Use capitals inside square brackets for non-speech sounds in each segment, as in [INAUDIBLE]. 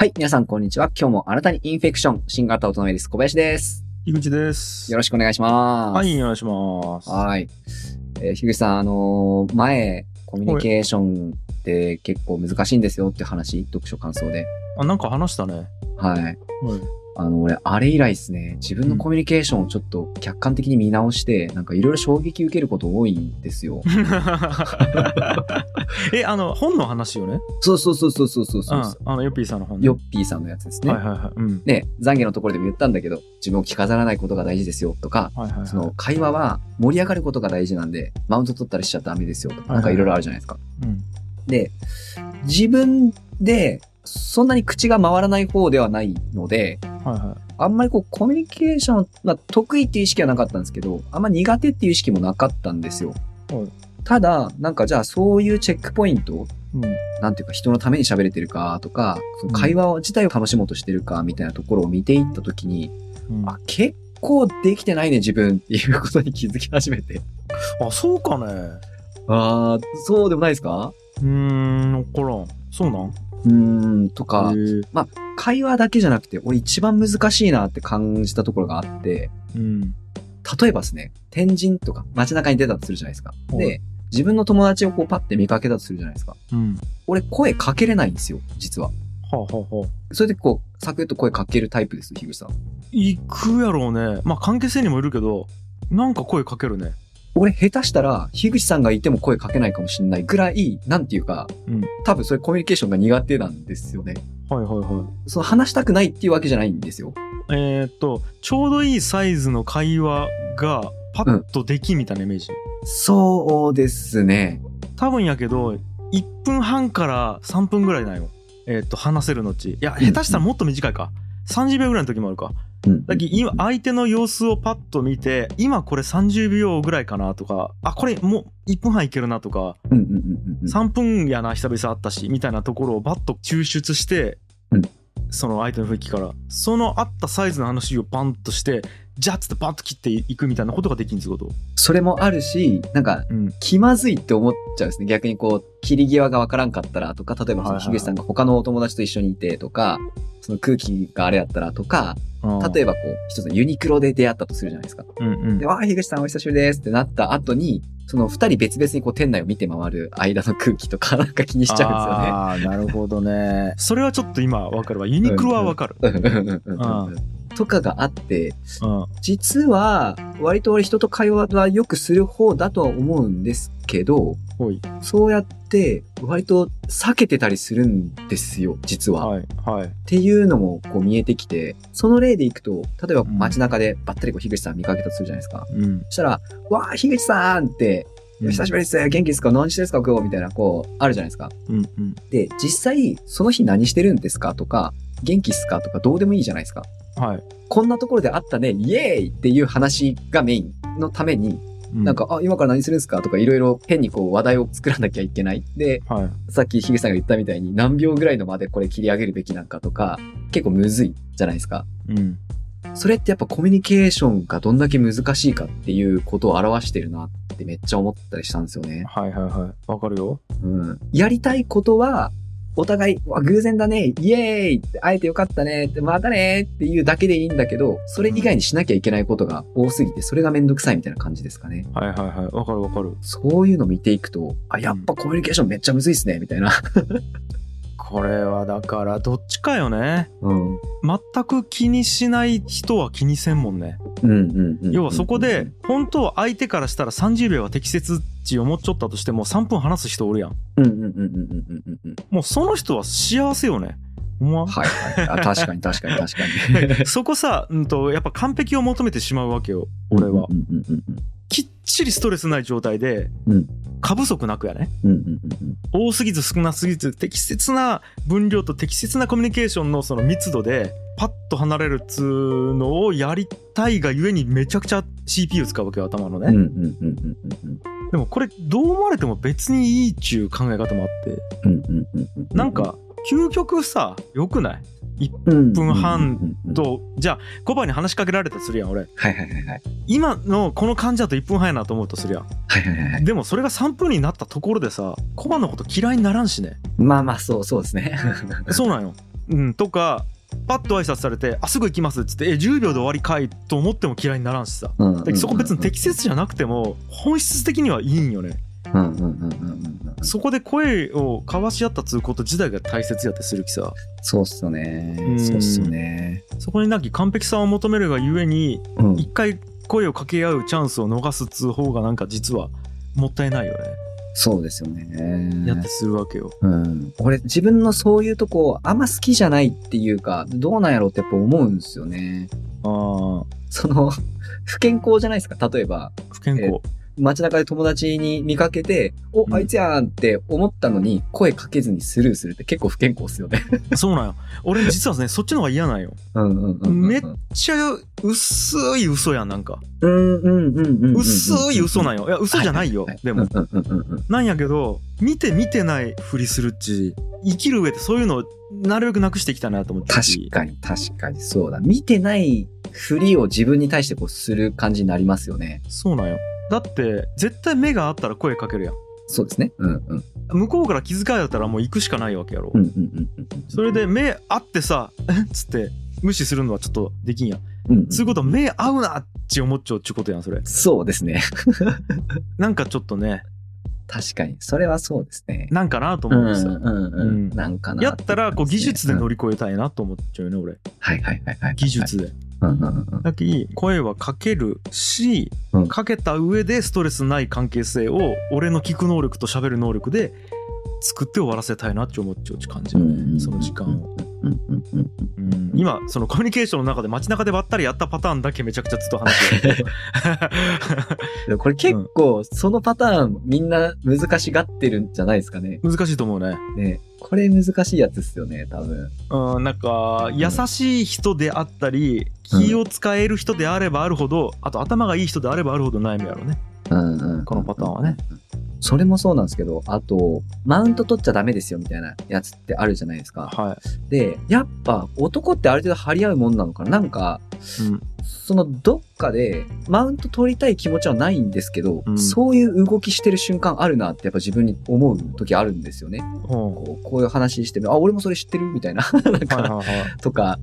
はい、皆さんこんにちは。今日もあなたにインフェクション、新型大人ウイルス小林です。井口です。よろしくお願いします。はい、お願いします。はい。えー、樋口さん、あのー前、コミュニケーションって結構難しいんですよって話、読書感想で。あ、なんか話したね。はい。はい。あの、俺、あれ以来ですね、自分のコミュニケーションをちょっと客観的に見直して、なんかいろいろ衝撃受けること多いんですよ。[LAUGHS] え、あの、本の話よね？そうそうそうそうそうそうそうう。ん。あの、ヨッピーさんの本ね。ヨッピーさんのやつですね。はいはいはい。うん。ね、懺悔のところでも言ったんだけど、自分を着飾らないことが大事ですよとか、はいはいはい。その会話は盛り上がることが大事なんで、マウント取ったりしちゃダメですよとか、なんかいろいろあるじゃないですか。うん。で、自分でそんなに口が回らない方ではないので、はいはあんまりこうコミュニケーション、まあ得意っていう意識はなかったんですけど、あんま苦手っていう意識もなかったんですよ。はいただ、なんかじゃあそういうチェックポイント、い。うん。なんていうか人のために喋れてるかとか、その会話自体を楽しもうとしてるかみたいなところを見ていったときに、うんあ、結構できてないね自分っていうことに気づき始めて。[LAUGHS] あ、そうかね。ああ、そうでもないですか？うーん、わからん。そうなん？うーん、とか、へー会話だけじゃなくて、俺一番難しいなって感じたところがあって、うん。例えばですね、天神とか街中に出たとするじゃないですか。はいで、自分の友達をこうパッて見かけたとするじゃないですか。うん。俺声かけれないんですよ、実は。はあ、はあはあ、それでこう、サクッと声かけるタイプです、樋口さん。行くやろうね。まあ、関係性にもいるけど、なんか声かけるね。俺下手したら、樋口さんがいても声かけないかもしれないぐらい、なんていうか、うん多分それコミュニケーションが苦手なんですよね。はいはいはその話したくないっていうわけじゃないんですよ。い。えーっと、ちょうどいいサイズの会話がパッとできみたいなイメージ。そうですね。多分やけど1分半から3分ぐらいなんよえーっと話せるのちいやうん下手したらもっと短いか30秒ぐらいの時もあるかうん。だ今相手の様子をパッと見て今これ30秒ぐらいかなとかあこれもう1分半いけるなとかうんうんうんうんうん。3分やな久々会ったしみたいなところをバッと抽出して、うん。その相手の雰囲気から。その合ったサイズの話をパンとしてジャッつってバッと切っていくみたいなことができるんですことそれもあるし、なんか、うん。気まずいって思っちゃうんですね。逆にこう、切り際がわからんかったらとか、例えばその樋口さんが他のお友達と一緒にいてとか、その空気があれやったらとか、例えばこう、一つのユニクロで出会ったとするじゃないですか。うんうん。で、わあ、樋口さんお久しぶりですってなった後に、その二人別々にこう店内を見て回る間の空気とか [LAUGHS] なんか気にしちゃああ、なるほどね。それはちょっと今わかるわ。ユニクロはわかる。うん。ですよね。とかがあって、うん。実は、割と俺人と会話はよくする方だとは思うんですけど。そうやって割と避けてたりするんですよ、実は。っはい。はい。ていうのもこう見えてきて、その例でいくと、例えばうん街中でばったりこう樋口さん見かけたとするじゃないですか。うん。そしたら、わあ、樋口さんって、久しぶりです元気ですか？何してですか？今日みたいな、こう、あるじゃないですか。うん。うん。で、実際、その日何してるんですか？とか、元気っすかとかどうでもいいじゃないですか。はい。こんなところであったね、イエーイっていう話がメインのために、うなん、か、あ、今から何するんですかとかいろいろ変にこう話題を作らなきゃいけない。で、はい。さっきヒゲさんが言ったみたいに何秒ぐらいの間でこれ切り上げるべきなんかとか、結構むずいじゃないですか。うん。それってやっぱコミュニケーションがどんだけ難しいかっていうことを表してるなってめっちゃ思ったりしたんですよね。はいはいはい。わかるよ。うん。やりたいことは、お互い、わ偶然だね、イエーイって会えてよかったねって、またねっていうだけでいいんだけど、それ以外にしなきゃいけないことが多すぎて、それがめんどくさいみたいな感じですかね。はいはいはい。わかるわかる。そういうの見ていくと、あ、やっぱコミュニケーションめっちゃむずいっすね、みたいな。これはだから、どっちかよね。うん。全く気にしない人は気にせんもんね。うんうんうん。要はそこで、本当は相手からしたら30秒が適切って思っちゃったとしても3分話す人おるやん。うんうんうんうんうんうんうん。もうその人は幸せよね。ほんま？はいはい。あ確かに確かに確かに。[LAUGHS] そこさ、うんと、やっぱ完璧を求めてしまうわけよ、俺は。うんうんうんきっちりストレスない状態で、うん過不足なくやね。多すぎず少なすぎず、適切な分量と適切なコミュニケーションのその密度で、パッと離れるっつうのをやりたいがゆえにめちゃくちゃ CPU 使うわけよ、頭のね。でもこれどう思われても別にいいっちゅう考え方もあって。なんか、究極さ、良くない？1分半と、じゃあ、コバに話しかけられたとするやん、俺。はいはいはいはい。今のこの感じだと1分半やなと思うとするやん。はいはいはいはい。でもそれが3分になったところでさ、コバのこと嫌いにならんしね。まあまあ、そうそうですね。そうなんよ。うん、とかパッと挨拶されて「あすぐ行きます」っつって「え10秒で終わりかい」と思っても嫌いにならんしさうんそこ別に適切じゃなくても本質的にはいいんよねうんうんうんうんうんうんそこで声を交わし合ったつうこと自体が大切やってするきさ。そうっすよね。うん。そうっすよね。そこになき完璧さを求めるがゆえにうん。一回声を掛け合うチャンスを逃すっつう方がなんか実はもったいないよね。そうですよね。やってするわけよ。うん。俺、自分のそういうとこ、あんま好きじゃないっていうか、どうなんやろうってやっぱ思うんですよね。ああその、不健康じゃないですか？例えば、不健康街中で友達に見かけて、お、うんあいつやんって思ったのに、声かけずにスルーするって結構不健康っすよね。そうなんよ俺実はねそっちの方が嫌なんようんうんうんうん。めっちゃ薄い嘘やんなんかうんうんうんうんうん。薄い嘘なんよいや嘘じゃないよはははでもうんうんうんうん。なんやけど見て見てないふりするっち生きる上でそういうのをなるべくなくしていきたいなと思ってる確しかに確かにそうだ。見てないふりを自分に対してこうする感じになりますよね。そうなんよだって絶対目があったら声かけるやんそうですね。うんうん。向こうから気遣いだったらもう行くしかないわけやろ、うんうんうんうんうん。それで目合ってさ「えっ?」つって無視するのはちょっとできんやんうんうんそういうこと目合うなって思っちゃうっちゅうことやんそれそうですね。[LAUGHS] なんかちょっとね確かに。それはそうですね。なんかなとうんうん思ってさ、うんうん。うんなんかな。やったらこう技術で乗り。り越えたいなと思っちゃうよね俺はいはいはいはい。技術で。だき声はかけるし、うん。かけた上でストレスない関係性を俺の聞く能力と喋る能力で作って終わらせたいなって思っちゃう感じ、その時間を、今そのコミュニケーションの中で街中でばったりやったパターンだけめちゃくちゃずっと話してる [LAUGHS] これ結構、そのパターンみんな難しがってるんじゃないですかね。難しいと思うねね。これ難しいやつですよね、多分。うんなんか優しい人であったり気を使える人であればあるほどあと頭がいい人であればあるほど悩むやろねうんうん。このパターンはね。それもそうなんですけど、あと、マウント取っちゃダメですよみたいなやつってあるじゃないですか。はいで、やっぱ男ってある程度張り合うもんなのかな？なんか、うんそのどっかでマウント取りたい気持ちはないんですけど、うんそういう動きしてる瞬間あるなってやっぱ自分に思う時あるんですよね。うんこうこういう話してる、あ、俺もそれ知ってるみたいな。なんか、はいはいはい [LAUGHS] とか、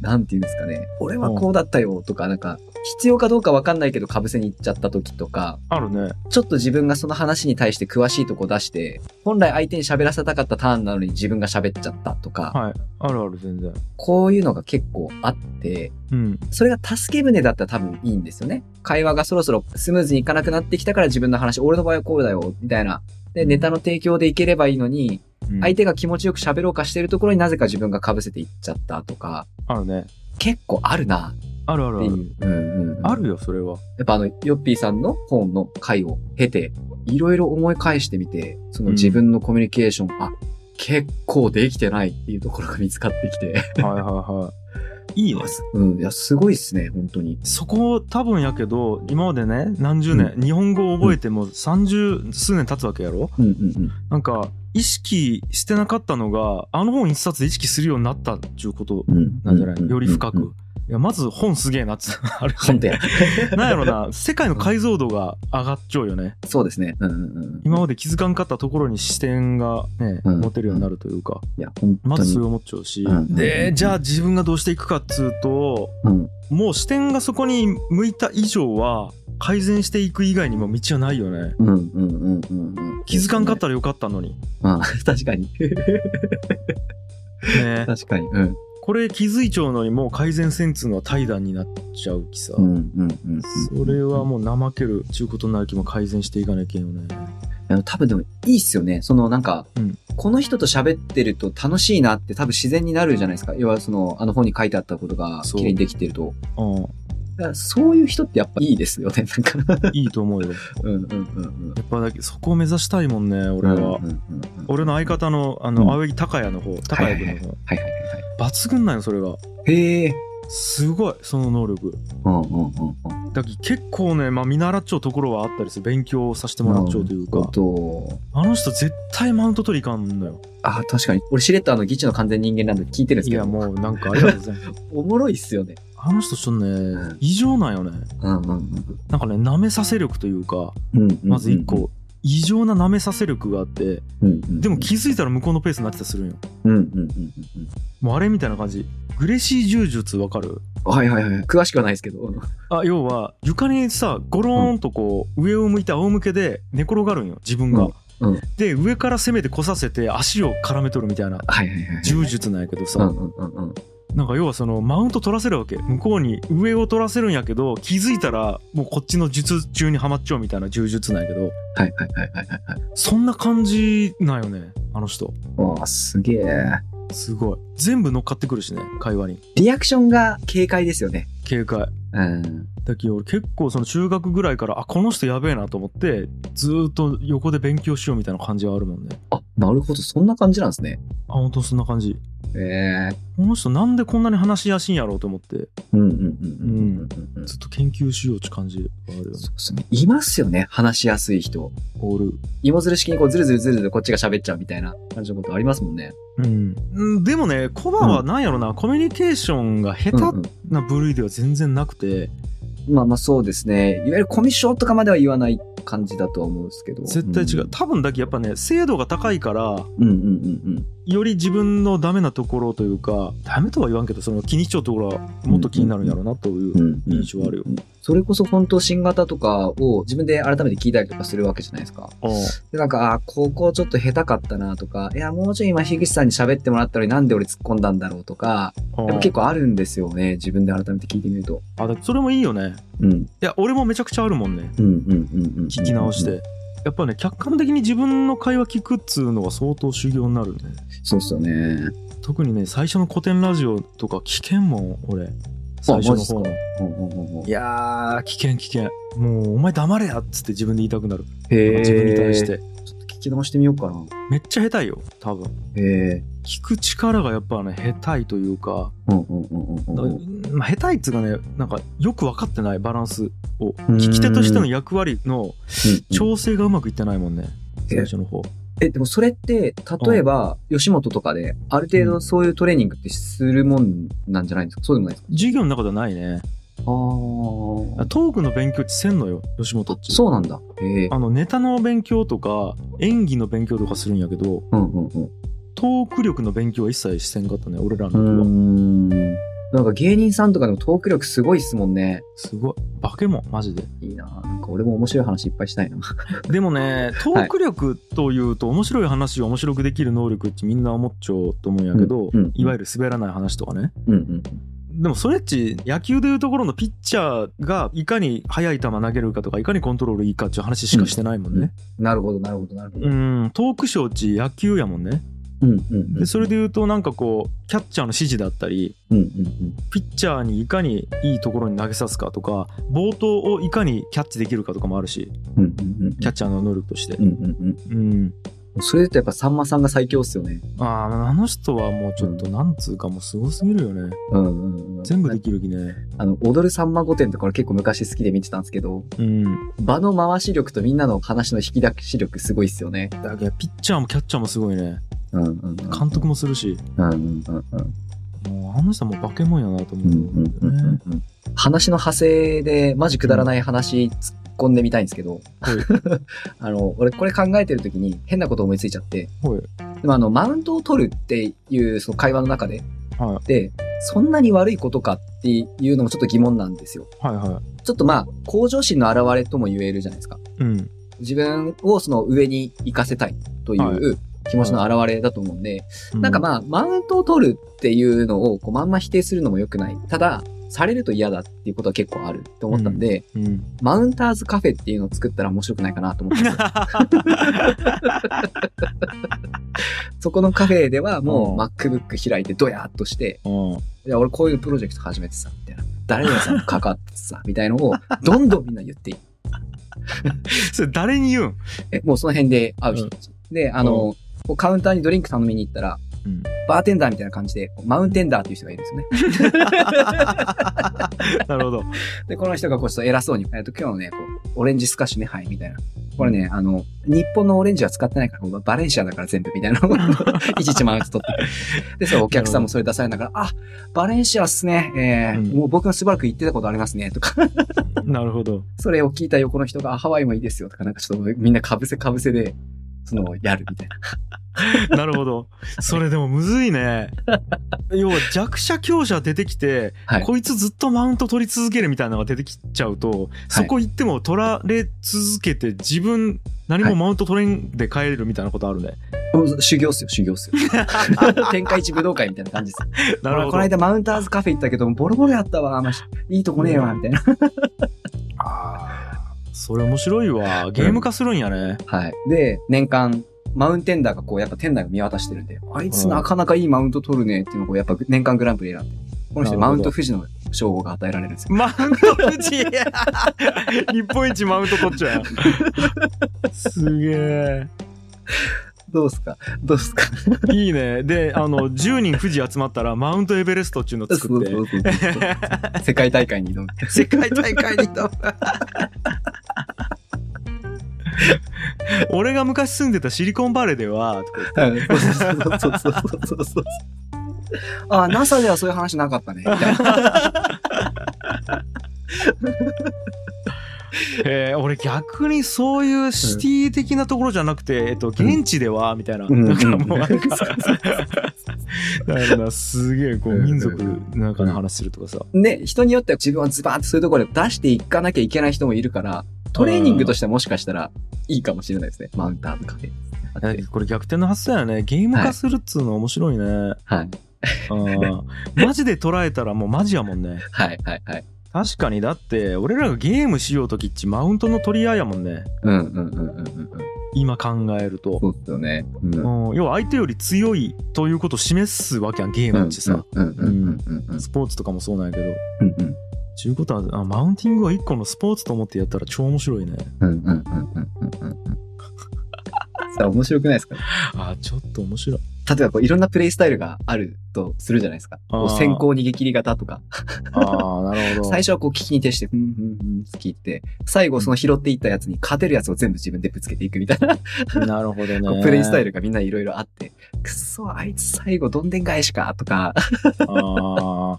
なんて言うんですかね。俺はこうだったよとか、なんか、必要かどうかわかんないけど被せに行っちゃった時とか、あるね。ちょっと自分がその話に対して詳しいとこ出して、本来相手に喋らせたかったターンなのに自分が喋っちゃったとか、はい。あるある全然。こういうのが結構あって、うん。それが助け舟だったら多分いいんですよね。会話がそろそろスムーズにいかなくなってきたから自分の話、俺の場合はこうだよ、みたいな。で、ネタの提供でいければいいのに、うん。相手が気持ちよく喋ろうかしてるところになぜか自分が被せていっちゃったとか、あるね。結構あるなあるあるある。う。うんうんうん。あるよそれは。やっぱあの、ヨッピーさんの本の回を経て、いろいろ思い返してみて、その自分のコミュニケーション、あ、結構できてないっていうところが見つかってきて。はいはいはい。[LAUGHS] いいね。うん、いや、すごいっすね、本当に。そこ多分やけど今までね何十年、日本語を覚えても30数年経つわけやろ？うんうんうん。なんか意識してなかったのがあの本一冊で意識するようになったっちゅうことうん。なんじゃない、うんより深く、うん。うんいやまず本すげえなっつ [LAUGHS] あれ本当や。なんやろな世界の解像度が上がっちゃうよねそうですね。うんうんうん。今まで気づかんかったところに視点がね、うん持てるようになるというかいや、本当に。まずそれを思っちゃうし、うんでじゃあ自分がどうしていくかっつうとうん。もう視点がそこに向いた以上は改善していく以外にも道はないよねうんうんうんうんうん。気づかんかったらよかったのにうん、確かに。ね確かに。うん。これ気づいちゃうのにもう改善せんつうのは怠惰になっちゃうきさ。それはもう怠けるちゅうことになるきも改善していかなきゃいけんよねあの多分でもいいっすよね。そのなんか、うんこの人と喋ってると楽しいなって多分自然になるじゃないですか。要はその、あの本に書いてあったことが綺麗にできてると。うんだからそういう人ってやっぱいいですよね。なんか。いいと思うようんうんうんうん。やっぱだけそこを目指したいもんね俺は、うんうんうんうん俺の相方のあの、うん青柳高也の方高はいはいはい谷君の方、はいはいはい抜群なんよそれがはい。へえ。すごいその能力うんうんうんうん。だけど結構ね、まあ、見習っちゃうところはあったりする勉強させてもらっちゃうというか、と、あの人絶対マウント取りいかんのよあ、確かに。俺しれっとあの、ギチの完全人間なんで聞いてるんですけど。いやもうなんかありがとうございます [LAUGHS] おもろいっすよね。あの人ちょっとねん異常なんよねうんうんうんなんかね舐めさせ力というかうんうんうん。まず一個異常な舐めさせ力があってうんうん。でも気づいたら向こうのペースになってたりするんようんうんうんうんもうあれみたいな感じグレシー柔術わかる？うん。はいはいはい。詳しくはないですけど。あ要は床にさゴローンとこう上を向いて仰向けで寝転がるんよ自分が、うんうんで上から攻めてこさせて足を絡めとるみたいな。柔術なんやけどさ、うんうんうんうん。なんか要はそのマウント取らせるわけ向こうに上を取らせるんやけど気づいたらもうこっちの術中にはまっちゃうみたいな柔術なんやけどはいはいはいはいはいはい。そんな感じなんよねあの人わあ、すげえ。すごい全部乗っかってくるしね会話にリアクションが軽快ですよね。警戒うん。だけど俺結構その中学ぐらいからあこの人やべえなと思ってずーっと横で勉強しようみたいな感じはあるもんねあ、なるほど。そんな感じなんですね。あ本当そんな感じええこの人なんでこんなに話しやすいんやろうと思ってうんうんうんうんうんうん。ずっと研究しようって感じがあるよねそうですね。いますよね。話しやすい人。オール芋づる式にこうずるずるずるずるこっちが喋っちゃうみたいな感じのことありますもんね。うん、うんでもねコバはなんやろな、コミュニケーションが下うん手な部類では全然なくて、うん、まあまあそうですね。いわゆるコミュ障とかまでは言わない感じだとは思うんですけど。絶対違う、ん多分だけやっぱね精度が高いからうんうんうんより自分のダメなところというかダメとは言わんけどその気にしちゃうところはもっと気になるんやろうなという、うん。うん印象あるよ。それこそ本当新型とかを自分で改めて聞いたりとかするわけじゃないですか。あで、なんか、あ、ここちょっと下手かったなとか、いや、もうちょい今、樋口さんに喋ってもらったのになんで俺突っ込んだんだろうとか、あやっぱ結構あるんですよね。自分で改めて聞いてみると。あだそれもいいよねうん。いや俺もめちゃくちゃあるもんねうんうんうんうん。聞き直して、。やっぱね客観的に自分の会話聞くっつうのは相当修行になるねそうっすよね。特にね最初の古典ラジオとか危険もん俺最初の方のいやー危険危険もうお前黙れやっつって自分で言いたくなるへえ。自分に対し。てちょっと聞き直してみようかな。めっちゃ下手いよ多分へえ。聞く力がやっぱね下手いというか下手いっつうかねなんかよく分かってないバランスをん聞き手としての役割のうん調整がうまくいってないもんねえ最初の方え、でもそれって、例えば、吉本とかで、ある程度そういうトレーニングってするもんなんじゃないんですか？そうでもないですか？授業の中ではないねああ。トークの勉強ってせんのよ吉本っちそうなんだ。へえ。あのネタの勉強とか演技の勉強とかするんやけどうんうんうん。トーク力の勉強は一切せんかったね俺らの時はん。なんか芸人さんとかでもトーク力すごいっすもんね。すごい化け物マジでいいななんか俺も面白い話いっぱいしたいな。[LAUGHS] でもねトーク力というと面白い話を面白くできる能力ってみんな思っちゃうと思うんやけど、うんうんいわゆる滑らない話とかねうんうん。でもそれっち野球でいうところのピッチャーがいかに速い球投げるかとかいかにコントロールいいかっていう話しかしてないもんねなるほど、なるほど、なるほど。うん、トークショーっち野球やもんねうんうんうん。でそれで言うとなんかこうキャッチャーの指示だったりうんうんうん。ピッチャーにいかにいいところに投げさすかとか冒頭をいかにキャッチできるかとかもあるしうんうんうん。キャッチャーの能力としてうんうんうんうん。それだとやっぱさんまさんが最強っすよね。あああの人はもうちょっとなんつうかもうすごすぎるよねうんうんうん。全部できる気ねあの、踊るさんま御殿とか俺結構昔好きで見てたんですけど、うん場の回し力とみんなの話の引き出し力すごいっすよね。だけどピッチャーもキャッチャーもすごいねうんうんうん。監督もするし。うんうんうんうん。もうあの人はもう化け物やなと思うんうんだよねうんうん。話の派生でマジくだらない話突っ込んでみたいんですけど、はい。[LAUGHS] あの、俺これ考えてる時に変なこと思いついちゃって、はい。でもあの、マウントを取るっていうその会話の中で、はで、そんなに悪いことかっていうのもちょっと疑問なんですよ。いはい。はちょっとまあ、向上心の表れとも言えるじゃないですか。いうん。自分をその上に行かせたいといはう気持ちの表れだと思うんで、なんかまあ、マウントを取るっていうのをこうまんま否定するのも良くない。ただ、されると嫌だっていうことは結構あるって思ったんで、うん、うんマウンターズカフェっていうのを作ったら面白くないかなと思って。[LAUGHS] そこのカフェではもううん MacBook 開いてドヤーっとして、うんいや、俺こういうプロジェクト始めてさ、みたいな。誰々さんも関わっててさ、みたいのをどんどんみんな言っていい。[LAUGHS] それ誰に言うん？え、もうその辺で会う人たち。で、あの、こうカウンターにドリンク頼みに行ったら、うんバーテンダーみたいな感じで、マウンテンダーっていう人がいるんですよね。[LAUGHS] なるほどで、この人がこうちょっと偉そうに、えっと、今日のね、こう、オレンジスカッシュね、はい、みたいな。これね、あの、日本のオレンジは使ってないから、バレンシアだから全部みたいな [LAUGHS] いちいちマウント取って。で、そう、お客さんもそれ出されながら、あ、バレンシアっすね。えーうんもう僕がしばらく行ってたことありますね。とか、なるほど。それを聞いた横の人が、あハワイもいいですよ。とか、なんかちょっとみんなかぶせかぶせで、その、やるみたいな。[LAUGHS] なるほど。それでもむずいね。要は弱者強者出てきて、はいこいつずっとマウント取り続けるみたいなのが出てきちゃうと、そこ行っても取られ続けて自分何もマウント取れんで帰れるみたいなことあるね。もう修行っすよ、修行っすよ。[LAUGHS] 天下一武道会みたいな感じですよ。なるほど。この間マウンターズカフェ行ったけど、ボロボロやったわ。ましいいとこねえわ、みたいな。それ面白いわ。ゲーム化するんやね。はい。で、年間、マウンテンダーがこう、やっぱ店内を見渡してるんで、あいつなかなかいいマウント取るねっていうのをこう、やっぱ年間グランプリ選んで、この人にマウント富士の称号が与えられるんですよ。マウント富士日 [LAUGHS] 本一マウント取っちゃう。[LAUGHS] すげえ。どうすか？どうすか？いいね。で、あの、10人富士集まったら、マウントエベレストっていうのを作って、そうそうそうそう世界大会に挑む。世界大会に挑む。[LAUGHS] [LAUGHS] 俺が昔住んでたシリコンバレーでは、とか言ってうんそうそうそうそうそうそう。あ、NASA ではそういう話なかったね。みたいなえー俺逆にそういうシティ的なところじゃなくて、えっと、現地では、みたいな。うんなんかもうか、[LAUGHS] すげえこううん民族なんかの話するとかさ。ね、人によっては自分はズバーってそういうところで出していかなきゃいけない人もいるから、トレーニングとしてはもしかしたらいいかもしれないですね。マウンターとかで。これ逆転の発想やね。ゲーム化するっつうの面白いね。はい。うんマジで捉えたらもうマジやもんね。はい、はい、はい。確かにだって俺らがゲームしようときっちマウントの取り合いやもんねうん、うん、うん、うん、うん。うん今考えると、そうっすよね。うん。うん、要は相手より強いということを示すわけやんゲームってさ。スポーツとかもそうなんやけどうん、うん。ちゅうことはあマウンティングは一個のスポーツと思ってやったら超面白いねうん、うん、うん、うん、うん。うんさあ、面白くないですか？あちょっと面白い例えばこういろんなプレイスタイルがあるとするじゃないですか。こう先行逃げ切り型とか。ああなるほど。[LAUGHS] 最初はこう聞きに徹して、ふんふんふんって聞いて、最後その拾っていったやつに勝てるやつを全部自分でぶつけていくみたいな、なるほどね。[LAUGHS] プレイスタイルがみんないろいろあって、くっそ、あいつ最後どんでん返しかとか、ああ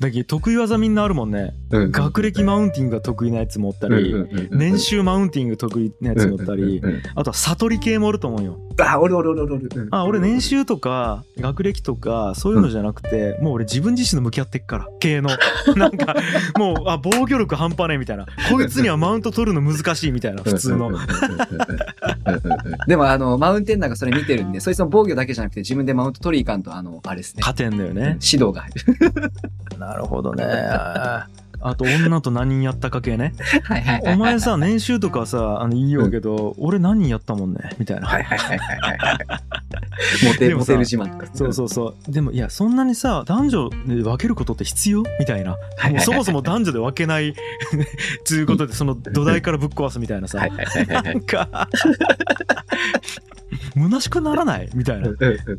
だけど得意技みんなあるもんね。学歴マウンティングが得意なやつもおったり、年収マウンティング得意なやつもおったり、うんうんうんあとは悟り系もおると思うよ。あ、俺俺俺俺俺。うんあ俺年収とか学歴とかそういうのじゃなくて、もう俺自分自身の向き合ってっから。系の。[LAUGHS] なんかもうあ防御力半端ねえみたいな。こいつにはマウント取るの難しいみたいな普通のでもあの、マウンテンダーがそれ見てるんで、そいつの防御だけじゃなくて自分でマウント取りいかんと、あの、あれですね。勝てんだよね指導が入る。[LAUGHS] なるほどねあと女と何人やったか系ね。はいはいはい。お前さ年収とかさあの言いようけど、俺何人やったもんねみたいな、はいはいはいはいはいはい。[LAUGHS] モテ、る自慢とか。そうそうそう。でもいやそんなにさ男女で分けることって必要？みたいな。もうそもそも男女で分けないつうことでその土台からぶっ壊すみたいなさ、はいはいはいはいはないん。か虚しくならない？みたいな。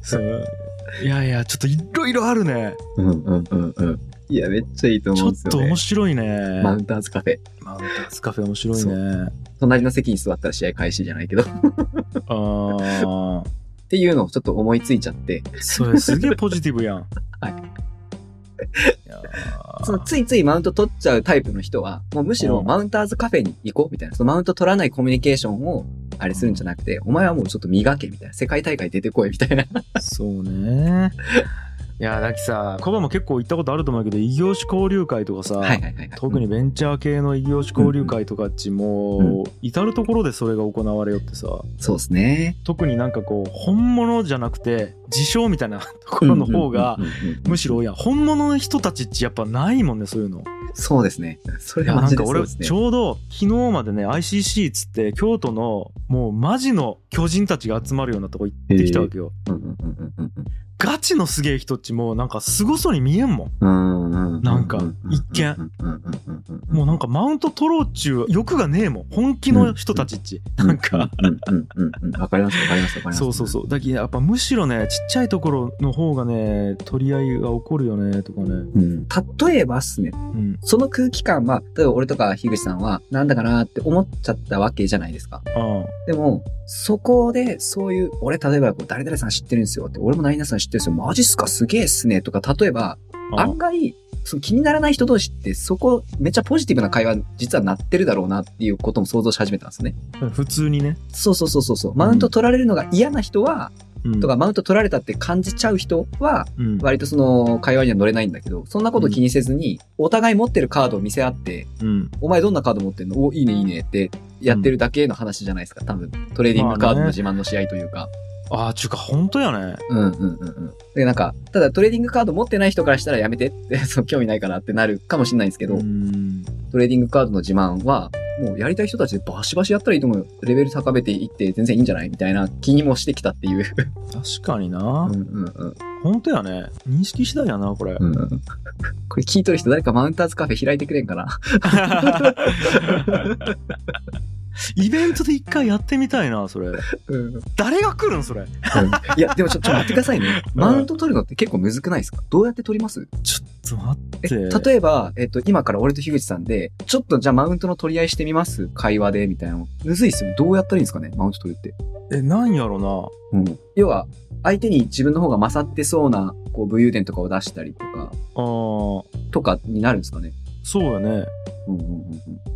そう。いやいやちょっといろいろあるね。うんうんうんうん。いや、めっちゃいいとちょっ思うんですよね。と面白いねマウンターズカフェ。マウンターズカフェ面白いね隣の席に座ったら試合開始じゃないけど。っ [LAUGHS] あーていうのをちょっと思いついちゃって、それすげえポジティブやん [LAUGHS] はいそのついついマウント取っちゃうタイプの人は、もうむしろうんマウンターズカフェに行こうみたいな。そのマウント取らないコミュニケーションをあれするんじゃなくて、お前はもうちょっと磨けみたいな。世界大会出てこいみたいな。そうねいやだきさコバも結構行ったことあると思うけど異業種交流会とかさ、はいはいはいはい。特にベンチャー系の異業種交流会とかっちも、至る所でそれが行われよってさそうですね。特になんかこう本物じゃなくて自称みたいなところの方がむしろいや本物の人たちっちやっぱないもんねそういうの。そうですね。それはマジなんか俺でそうですねち。ょうど昨日までね ICC っつって京都のもうマジの巨人たちが集まるようなとこ行ってきたわけよ。うんうんうんうんうんガチのすげえ人っちもなんかすごそうに見えんもん。なんか一見もうなんかマウント取ろうっちゅう欲がねえもん。本気の人たちっち。なんか。うんうんうんうん。わかりますわかりますわかります。そうそうそう。だけどやっぱむしろね、ちっちゃいところの方がね、取り合いが起こるよね、とかね。うん。例えばっすね。うん。その空気感は、例えば俺とか樋口さんは、なんだかなって思っちゃったわけじゃないですか。あでも、そこで、そういう、俺、例えば、誰々さん知ってるんですよって、俺も何々さん知ってるんですよ。マジっすか？すげえっすね。とか、例えば、あ。案外、その気にならない人同士って、そこ、めっちゃポジティブな会話、実はなってるだろうなっていうことも想像し始めたんですね。普通にね。そうそうそうそうそう。マウント取られるのが嫌な人は、うん。とか、マウント取られたって感じちゃう人は、うん。割とその会話には乗れないんだけど、そんなこと気にせずに、お互い持ってるカードを見せ合って、うん。お前どんなカード持ってんの？お、いいねいいねってやってるだけの話じゃないですか、多分。トレーディングカードの自慢のし合いというか。ああ、ちゅうか、本当やね。うんうんうんうん。で、なんか、ただトレーディングカード持ってない人からしたらやめてって、[LAUGHS] そう、興味ないかなってなるかもしれないんですけど、うん。トレーディングカードの自慢は、もうやりたい人たちでバシバシやったらいいと思うよ。レベル高めていって全然いいんじゃないみたいな気にもしてきたっていう。確かにな。うんうんうん。本当やね。認識次第やな、これ。うんうん、これ聞いとる人誰かマウンターズカフェ開いてくれんかな [LAUGHS] イベントで一回やってみたいな、それ。うん。誰が来るんそれ？いや、でもちょ、ちょ、待ってくださいね。マウント取るのって結構難くないですか？どうやって取ります？ちょっと待え、って。例えば、えっと、今から俺と樋口さんで、ちょっとじゃあマウントの取り合いしてみます？会話で、みたいなの。むずいっすよね。どうやったらいいんですかね？マウント取るって。え、なんやろうん。要は、相手に自分の方が勝ってそうな、こう、武勇伝とかを出したりとか、な。ああ、とかになるんですかね？そうやね。うんうんまあ、だ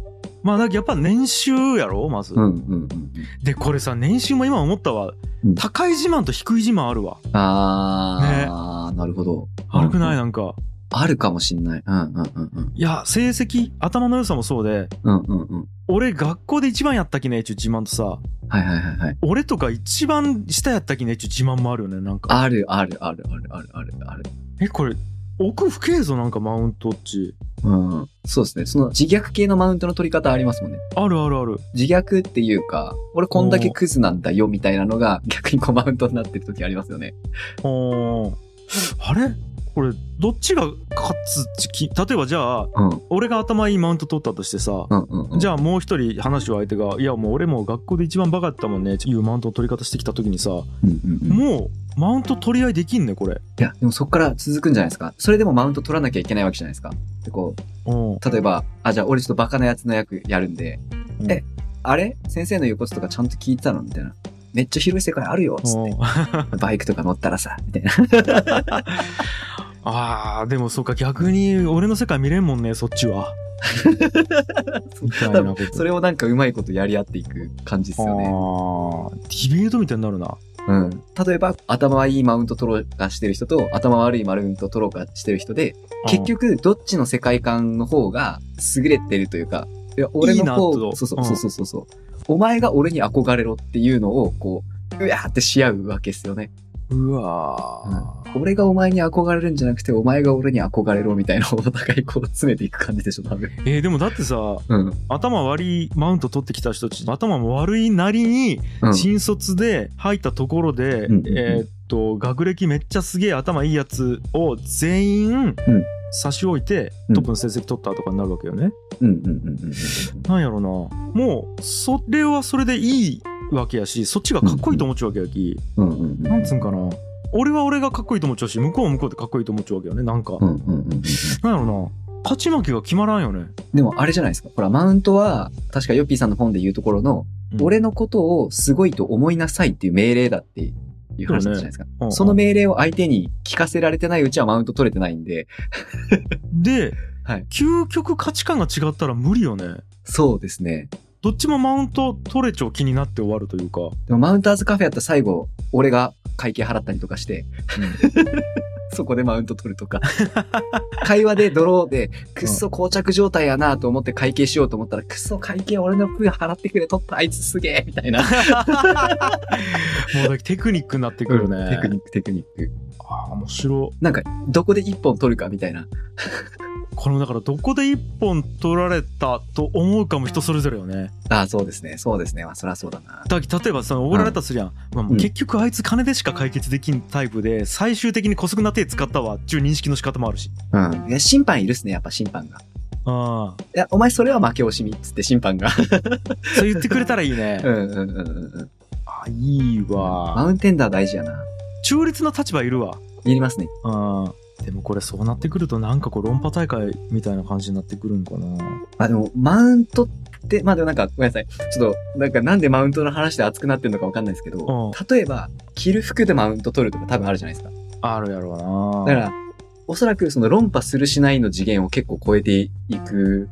けどやっぱ年収やろ？まず。うんうん。うんうんうん。で、これさ、年収も今思ったわ。うん高い自慢と低い自慢あるわ。あー、なるほど。悪くない？ななんか。あるかもしんない。うんうんうんうん。いや、成績、頭の良さもそうで、うんうんうん。俺学校で一番やったきねえっちゅう自慢とさ、はいはいはいはい。俺とか一番下やったきねえっちゅう自慢もあるよね、なんか。あるあるあるあるあるあるある。え、これ、奥深えぞ、なんかマウントっち。うん。そうですね。その自虐系のマウントの取り方ありますもんね。あるあるある。自虐っていうか、俺こんだけクズなんだよみたいなのが逆にこうマウントになってる時ありますよね。おーあれ？これ、どっちが勝つ例えばじゃあ、うん。俺が頭いいマウント取ったとしてさ、うんうんうん。じゃゃあもう一人話す相手が、いやもう俺も学校で一番バカやったもんね、っていうマウントの取り方してきた時にさ、うんうんうん。いもうマウント取り合いできんね、これ。や、でもそっから続くんじゃないですか。それでもマウント取らなきゃいけないわけじゃないですか。で、こう例えば、あ、じゃあ俺ちょっとバカなやつの役やるんで、うんえあれ？先生の言うこととかちゃんと聞いてたの？みたいな。めっちゃ広い世界あるよつって。バイクとか乗ったらさ、みたいな。[LAUGHS] あー、でもそうか、逆に俺の世界見れんもんね、そっちは。[LAUGHS] それをなんかうまいことやり合っていく感じですよね。ディベートみたいになるな。うん。例えば、頭いいマウント取ろうかしてる人と、頭悪いマウント取ろうかしてる人で、結局、どっちの世界観の方が優れてるというか、いや、俺いいの方、なとそうそううんそうそうそう、お前が俺に憧れろっていうのを、こう、うわーってし合うわけですよね。うわー。俺がお前に憧れるんじゃなくて、お前が俺に憧れろみたいなお互いこう詰めていく感じでしょ、多分。えーでもだってさ、うん。頭悪いマウント取ってきた人たち、頭も悪いなりに、うん。新卒で入ったところで、うんうんうんえーっと、学歴めっちゃすげえ頭いいやつを全員差し置いて、うんトップの成績取ったとかになるわけよね。うんうんうんうんうん。なんやろな。もう、それはそれでいいわけやし、そっちがかっこいいと思っちゃうわけやき、うんうんうん。なんつうんかな。俺は俺がかっこいいと思っちゃうし、向こうは向こうでかっこいいと思っちゃうわけよね、なんか。うんうんうんうん。なんやろな。勝ち負けが決まらんよね。でもあれじゃないですか。ほら、マウントは、確かヨッピーさんの本で言うところの、うん俺のことをすごいと思いなさいっていう命令だっていう話じゃないですか。うんその命令を相手に聞かせられてないうちはマウント取れてないんで、で、[LAUGHS] はい究極価値観が違ったら無理よね。そうですね。どっちもマウント取れちゃう気になって終わるというか。でもマウンターズカフェやったら最後、俺が会計払ったりとかして、[LAUGHS] そこでマウント取るとか。会話でドローで、くっそ膠着状態やなと思って会計しようと思ったら、くっそ会計俺の分払ってくれ、取ったあいつすげえみたいな。[LAUGHS] もうテクニックになってくるね。テクニック、テクニック。ああ、面白なんか、どこで一本取るかみたいな。このだからどこで一本取られたと思うかも人それぞれよねああ、そうですね。そうですね。まあ、そりゃそうだな。だ例えばそのおごられたとするやん、まあ、もう結局あいつ金でしか解決できんタイプで最終的に姑息な手使ったわっていう認識の仕方もあるしうん。いや、審判いるっすね、やっぱ審判が。ああいや、お前それは負け惜しみっつって審判が。[LAUGHS] そう言ってくれたらいいねうんうんうんうんうん。あいいわマウンテンダー大事やな。中立な立場いるわいりますね。うんでもこれそうなってくるとなんかこう論破大会みたいな感じになってくるんかな。あ、でも、マウントって、まあでもなんか、ごめんなさい。ちょっと、なんかなんでマウントの話で熱くなってるのかわかんないですけど、う例えば、着る服でマウント取るとか多分あるじゃないですか。あるやろうな。だから、おそらくその論破するしないの次元を結構超えていく、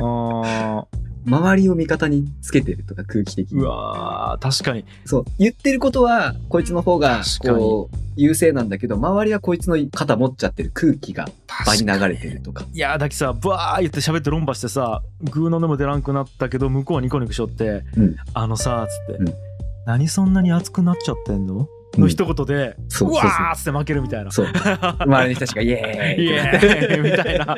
あ周りを味方につけてるとか空気的にーう。わー確かにそう。言ってることは、こいつの方が、こう、優勢なんだけど、周りはこいつの肩持っちゃってる空気が場に流れてるとか。いやーだけさバー言って喋って論破してさグーの音も出らんくなったけど向こうはニコニコしょって、うんあのさつって、うん何そんなに熱くなっちゃってんの、うんの一言で、そううわそう。そうーっつって負けるみたいな。そう。周りの人たちがイエーイ。イエーイ。[LAUGHS] [LAUGHS] みたいな。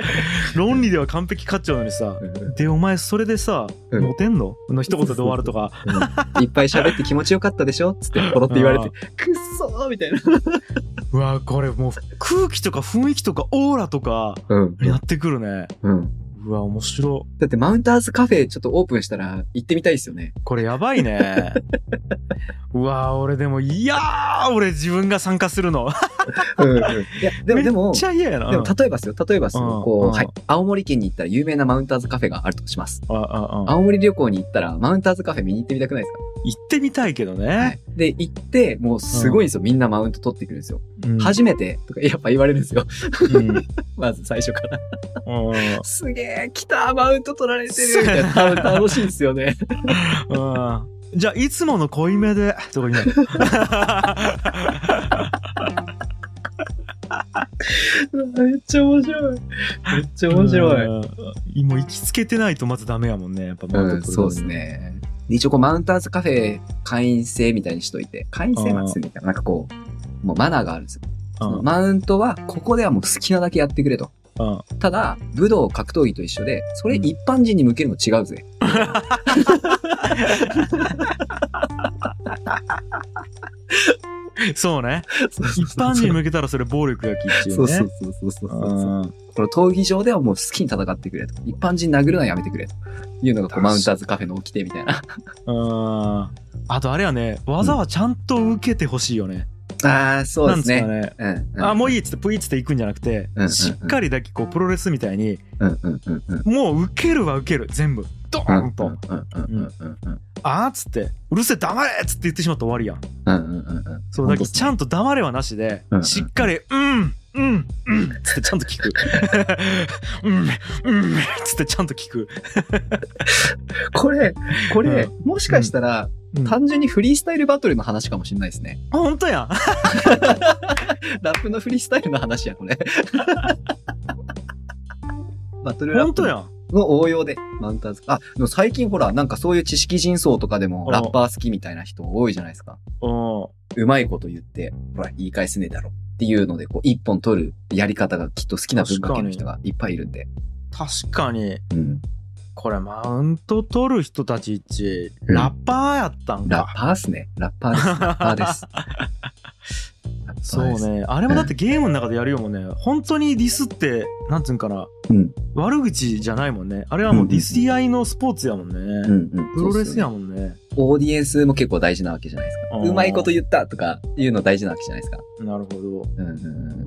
論理では完璧勝っちゃうのにさうん。でお前それでさ、うん。モテんの？の一言で終わるとか。うん。いっぱい喋って気持ちよかったでしょ？つって、ポロって言われて、くっそーみたいな。うわこれもう空気とか雰囲気とかオーラとかうん。になってくるね。うん。うわ面白。だってマウンターズカフェちょっとオープンしたら行ってみたいですよね。これやばいね。[LAUGHS] うわ俺でもいやー俺自分が参加するの。うん。いや、でも、でもめっ、ちゃ嫌やな。でも例えばですよ、例えばですよ、うんこう、うんはい、青森県に行ったら有名なマウンターズカフェがあるとします。あああ。青森旅行に行ったらマウンターズカフェ見に行ってみたくないですか？行ってみたいけどはね、い。で、行って、もうすごいんですよ。みんなマウント取ってくるんですよ。うん初めてとかやっぱ言われるんですよ。うん [LAUGHS] まず最初から。うんすげえ、来たマウント取られてるみたいな。楽しいんですよね。[LAUGHS] うんじゃあいつもの濃いめでとか言うの [LAUGHS] めっちゃ面白い。めっちゃ面白い。うんもう行きつけてないとまずダメやもんねやっぱマウンうん、ト取るそうですね。で一応こうマウンターズカフェ会員制みたいにしといて、会員制なんですよね。なんかこう、もうマナーがあるんですよ。マウントは、ここではもう好きなだけやってくれと。うん。ただ、武道格闘技と一緒で、それ一般人に向けるの違うぜ。そうね。[LAUGHS] 一般人に向けたらそれ暴力がきっていうねそうそうそうそうそうこの闘技場ではもう好きに戦ってくれと。一般人殴るのはやめてくれと。いうのがこうマウンターズカフェの掟みたいな。うんあとあれはね技はちゃんと受けてほしいよね、ああ、そうですね。なんですかねうん、あもういい。いっつってプイッつっていくんじゃなくて、うんうんしっかりだけこうプロレスみたいにうんうんうんうん。もう受けるは受ける全部ドーンと、うんうんうんうんうんあーっつってうるせえ黙れっつって言ってしまったら終わりやん。うんうんうんうん。そうだけどちゃんと黙れはなしで、うんうん。しっかりうんうんうんつってちゃんと聞く。うんうんつってちゃんと聞く、これ、これ、もしかしたら、うん、あ単純にフリースタイルバトルの話かもしれないですね。本当や。ん [LAUGHS] ラップのフリースタイルの話や、これ。[LAUGHS] バトルラップ。本当や。んの応用で、マウンターズ。あ、でも最近ほら、なんかそういう知識人層とかでもうんラッパー好きみたいな人多いじゃないですか。うまいこと言って、ほら、言い返せねえだろっていうので、こう、一本取るやり方がきっと好きな文化系の人がいっぱいいるんで。確かにうん。これマウント取る人たちっちラッパーやったんラッか、パーっすね。ラッパーです。ラッパーです。[LAUGHS] そう。ねあれもだってゲームの中でやるよもんね本当にディスってなんつうんかなうん。悪口じゃないもんねあれはもうディスり合いのスポーツやもんね、うんうん。プロレスやん。もんねオーディエンスも結構大事なわけじゃないですか。うまいこと言ったとかいうの大事なわけじゃないですか。なるほどうんうん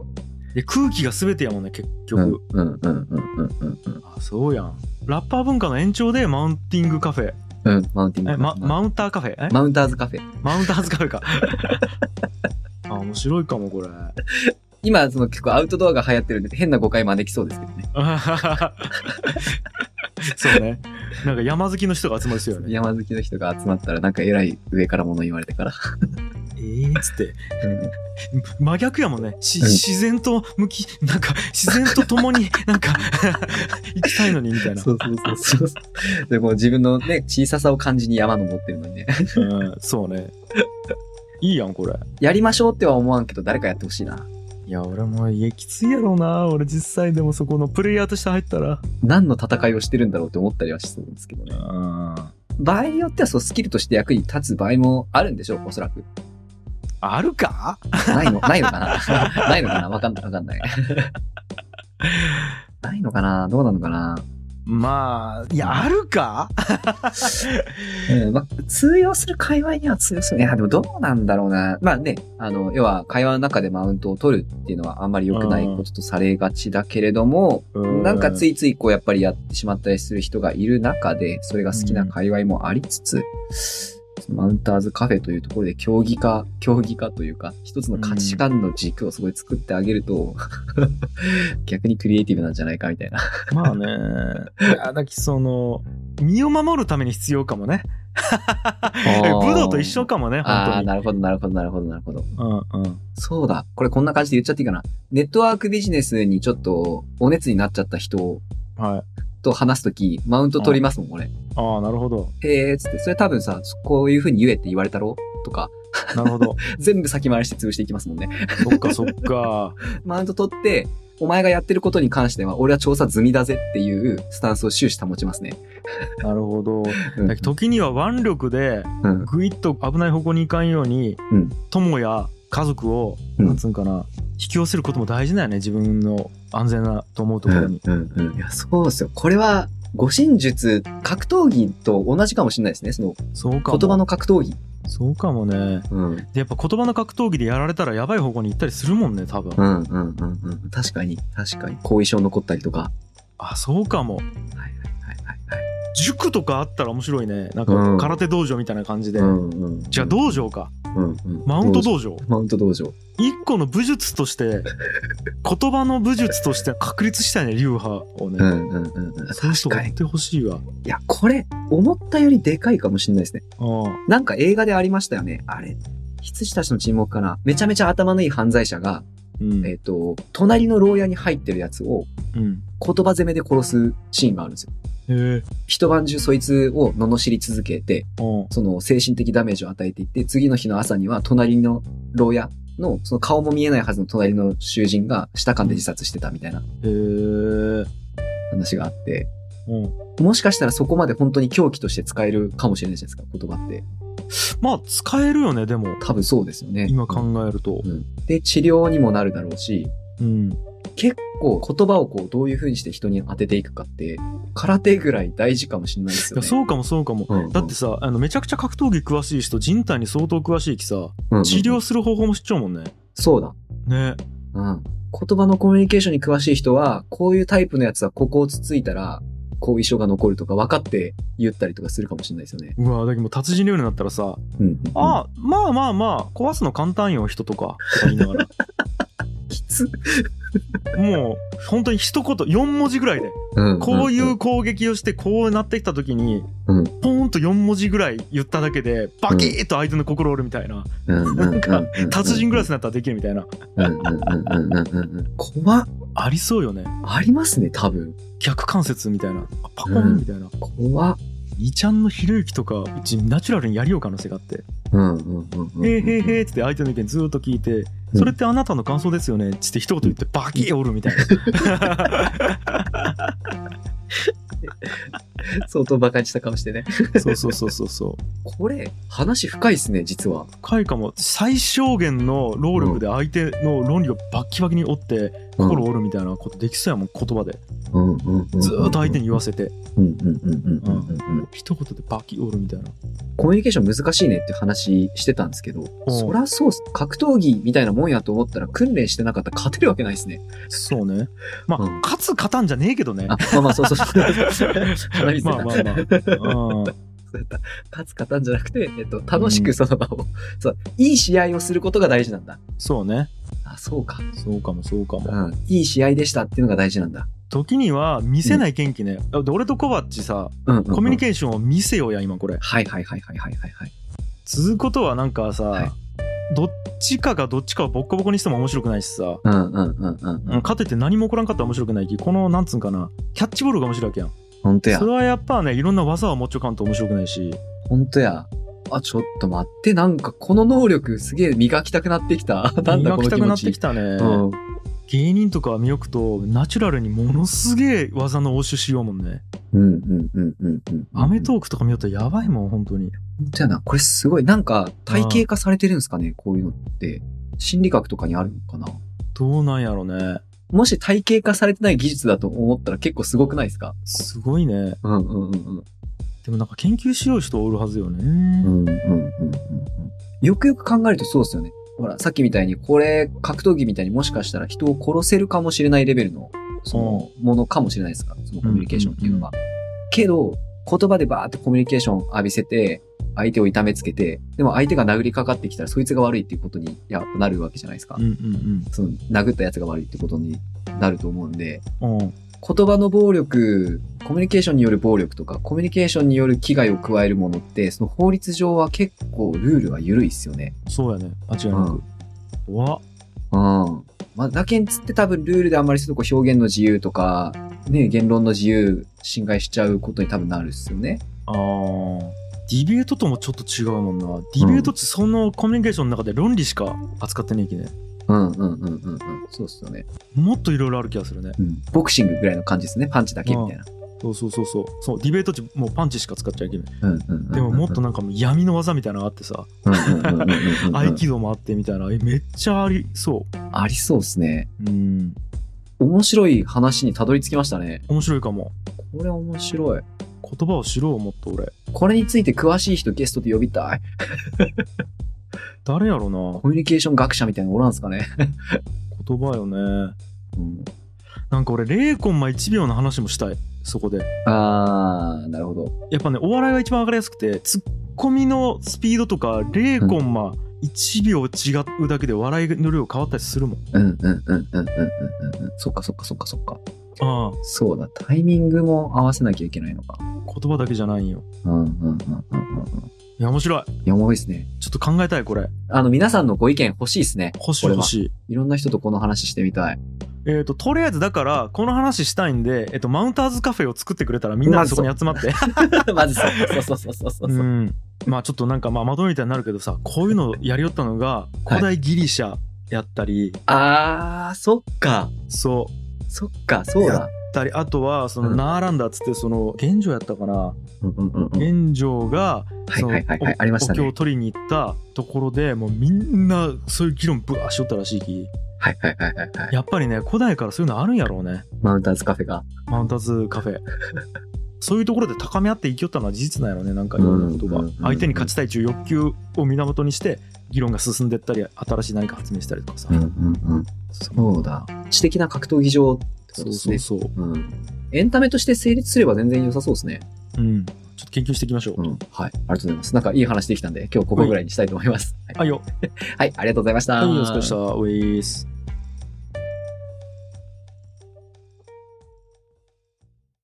で空気が全てやもんね結うん。局、うんうんうんうんうんうんあそうやんラッパー文化の延長でマウンティングカフェうん。うん。マウンティングえ、ま、マウンターカフェ？え？マウンターズカフェ。マウンターズカフェかあ [LAUGHS] 面白いかもこれ。今、その結構アウトドアが流行ってるんで変な誤解招きそうですけどね。[LAUGHS] そうね。なんか山好きの人が集まるっすよね。山好きの人が集まったらなんか偉い上から物言われてから。えーっつって。うん。真逆やもんね。しうん。自然と向きなんか自然と共になんか [LAUGHS] 行きたいのにみたいな。そうそうそうそう。でも自分のね、小ささを感じに山登ってるのにね。うんそうねいいやんこれ。やりましょうっては思わんけど誰かやってほしいな。いや俺も家きついやろうな。俺実際でもそこのプレイヤーとして入ったら。何の戦いをしてるんだろうって思ったりはしそうですけどね。あ場合によってはそうスキルとして役に立つ場合もあるんでしょう、おそらく。あるか？ないの、[LAUGHS] ないのかな？ないのかな？わかんない、わかんない。[LAUGHS] ないのかな？どうなのかな？まあいやあるか？うん、まあ、通用する会話には通用する。いや、でもどうなんだろうな。まあね、あの、要は会話の中でマウントを取るっていうのはあんまり良くないこととされがちだけれども、うんなんかついついこうやっぱりやってしまったりする人がいる中で、それが好きな界隈もありつつ、マウンターズカフェというところで競技化、競技化というか、一つの価値観の軸をすごい作ってあげると、逆にクリエイティブなんじゃないかみたいな。まあねいやだきその身を守るために必要かもね武道と一緒かもねああ、本なるほど、なるほど、なるほど、なるほど。当にうんうんそうだ。これこんな感じで言っちゃっていいかな。ネットワークビジネスにちょっとお熱になっちゃった人はいと話すとき、マウント取りますもん、俺。ああなるほど。へえつって、それ多分さ、こういう風に言えって言われたろ？とか、なるほど。[LAUGHS] 全部先回りして潰していきますもんね。そっかそっか。[LAUGHS] マウント取って、お前がやってることに関しては、俺は調査済みだぜっていうスタンスを終始保ちますね。なるほど。時には腕力でうん。ぐいっと危ない方向に行かんように、うん。友や家族を、うん。なんつうんかな引き寄せることも大事だよね自分の安全なと思うところに、うんうん。いや、そうですよ。これは、護身術、格闘技と同じかもしれないですね。その、そうかも言葉の格闘技。そうかもねうん。でやっぱ言葉の格闘技でやられたらやばい方向に行ったりするもんね多分、うんうんうんうん。確かに、確かに。後遺症残ったりとか。あそうかもはいはいはいはいはい。塾とかあったら面白いねなんうんか空手道場みたいな感じで、うんうん。じゃあ道場かうんうん。マウント道場マウント道場。一個の武術として [LAUGHS] 言葉の武術として確立したいね流派をね、うんうんうんうん。そういう人確かに。がやってほしいわいや、これ、思ったよりでかいかもしれないですね。あなんか映画でありましたよね。あれ。羊たちの沈黙かな。めちゃめちゃ頭のいい犯罪者が、うん。えっ、と、隣の牢屋に入ってるやつをうん。言葉攻めで殺すシーンがあるんですよ。一晩中そいつを罵り続けて、うん。その精神的ダメージを与えていって、次の日の朝には隣の牢屋の、その顔も見えないはずの隣の囚人が舌噛んで自殺してたみたいな話があって、うんもしかしたらそこまで本当に狂気として使えるかもしれないじゃないですか、言葉って。まあ使えるよねでも多分そうですよね。今考えるとうんで、治療にもなるだろうし、うん結構言葉をこうどういう風にして人に当てていくかって、空手ぐらい大事かもしれないですよね。そうかもそうかもうんうんだってさあのめちゃくちゃ格闘技詳しい人人体に相当詳しいきさうんうん治療する方法も知っちゃうもんねそうだ。ねうん。言葉のコミュニケーションに詳しい人は、こういうタイプのやつはここをつついたら、後遺症が残るとか分かって言ったりとかするかもしれないですよね。うわだけど達人のようになったらさうん、うん。ああまあまあまあ壊すの簡単よ人とかとか言いながら [LAUGHS] きつ。もう本当に一言4文字ぐらいでうん。こういう攻撃をしてこうなってきた時にうん、ポーンと4文字ぐらい言っただけでバキッと相手の心折るみたいな。うなん。かうん。達人クラスになったらできるみたいな。怖っ。ありそうよねありますね、多分。逆関節みたいなあパコンみたいな怖っ。2ちゃん。のひろゆきとかうちナチュラルにやりよう可能性があってうん、うん、うんうん。「へーへーへー」っつって相手の意見ずーっと聞いて「それってあなたの感想ですよね」っつって一言言ってバキッ折るみたいな [LAUGHS] 相当馬鹿にした顔してね。そうそうそうそうそうこれ、話深いっすね、実は。深いかも最小限の労力で相手の論理をバッキバキに折って心折るみたいなことできそうやもん言葉で。うん、うん、うん。ずーっと相手に言わせて。一言でバキ折るみたいな。コミュニケーション難しいねって話してたんですけど、そらそうっす。格闘技みたいなもんやと思ったら訓練してなかった。ら勝てるわけないですね。そうね。まあ、うん。勝つ勝たんじゃねえけどね。あ、まあまあ、そうそうそう。[LAUGHS] まあまあまあ、うん、そうやった勝つ勝たんじゃなくて、えっと、楽しくその場を、そう、いい試合をすることが大事なんだ。そうねあ、そうか。そうかもそうかも、うん。いい試合でしたっていうのが大事なんだ。時には見せない元気ね、で俺とコバッチさうん、うん。コミュニーケーションを見せようや今これはいはいはいはいはいはいはい。つうことはなんかさ、はいどっちかがどっちかをボッコボコにしても面白くないしさ、うんうんうんうんう、うんん。かといって何も起こらんかったら面白くないきこのなんつうんかなキャッチボールが面白いわけやんほんとやそ。れはやっぱねいろんな技を持っちょかんと面白くないしほんとや。あ、ちょっと待って、なんかこの能力すげえ磨きたくなってきた。[LAUGHS] なんだ磨この気持ちきたくなってき。たね。うん。芸人とか見よくと、ナチュラルにものすげえ技の応酬しようもんね。うんうんうんうんうん。アメトークとか見よったらやばいもん、本当に。本当やな。これすごい。なんか体系化されてるんですかねこういうのって。心理学とかにあるのかなどうなんやろね。もし体系化されてない技術だと思ったら結構すごくないですか？すごいね。うんうんうんうん。でもなんか研究しよう人おるはずよね。うんうんうんうんうん。よくよく考えるとそうですよね。ほら、さっきみたいに、これ、格闘技みたいにもしかしたら人を殺せるかもしれないレベルの、その、ものかもしれないですか？ら、そのコミュニケーションっていうのが。けど、言葉でバーってコミュニケーション浴びせて、相手を痛めつけて、でも相手が殴りかかってきたらそいつが悪いっていうことにやなるわけじゃないですかうん。うんその、殴ったやつが悪いってことになると思うんで、うん。うん。言葉の暴力、コミュニケーションによる暴力とか、コミュニケーションによる危害を加えるものって、その法律上は結構ルールは緩いっすよね。そうやね。間違いなく。うわ。うん。まあ、だけんつって多分ルールであんまりそういうとこ表現の自由とか、ね、言論の自由侵害しちゃうことに多分なるっすよね。あーディベートともちょっと違うもんな。ディベートってそのコミュニケーションの中で論理しか扱ってねえきね。うんうんうんうんうん。そうっすよね。もっといろいろある気がするね。うん。ボクシングぐらいの感じですね。パンチだけみたいな。そうそうそうそう。そう、ディベートってもうパンチしか使っちゃいけない。うんうんうんうん。でももっとなんかもう闇の技みたいなのがあってさ、合気道もあってみたいな、えめっちゃありそありそうっすね。う。うん。面白い話にたどり着きましたね。面白いかも。これ面白い。言葉を知ろうもっと俺。これについて詳しい人ゲストで呼びたい？[LAUGHS] 誰やろなコミュニケーション学者みたいなのおらんすかね？[LAUGHS] 言葉よね。うん、なんか俺0コンマ1秒の話もしたい。そこで。あー、なるほど。やっぱね、お笑いが一番わかりやすくて、ツッコミのスピードとか0コンマ1秒違うだけで笑いの量変わったりするもん。うんうんうんうんうんうんうん。そっかそっかそっかそっか。ああ、そうだ、タイミングも合わせなきゃいけないのか。言葉だけじゃないんよ。うんうんうんうんうんうん。いや、面白い。いや、おもろいですね。ちょっと考えたい、これ。あの、皆さんのご意見欲しいですね。欲しいこれは欲しい。いろんな人とこの話してみたい。えっ、と、とりあえずだから、この話したいんで、えっ、と、マウンターズカフェを作ってくれたらみんなでそこに集まって。[LAUGHS] まずそう。そうそうそうそうそう。うん。まあちょっとなんか、まあまとめみたいになるけどさ、こういうのをやりよったのが、古代ギリシャやったり、あー、そっか。そう。そっか、そうだ。たりあとはそのうんナーランダーっつってその玄奘やったかなうんうんうんうん。玄奘がはいそのはいはいはい。ありましたお経をね。取りに行ったところでもうみんなそういう議論ぶわーしよったらしいきはいはいはいはいはい。やっぱりね古代からそういうのあるんやろうねマウンターズカフェが。マウンターズカフェ [LAUGHS] そういうところで高め合って生きよったのは事実なんやろうねなんかいろんなことが相手に勝ちたいという欲求を源にして議論が進んでったり新しい何か発明したりとかさ、うんうんうん。そうだ。知的な格闘技場ってことそうですね。そうそううん。エンタメとして成立すれば全然良さそうですね。うんちょっと研究していきましょう、うん。はい。ありがとうございます。なんかいい話できたんで、今日ここぐらいにしたいと思います。はい。はいよはい、ありがとうございました。はいお疲れ様でしたウェイス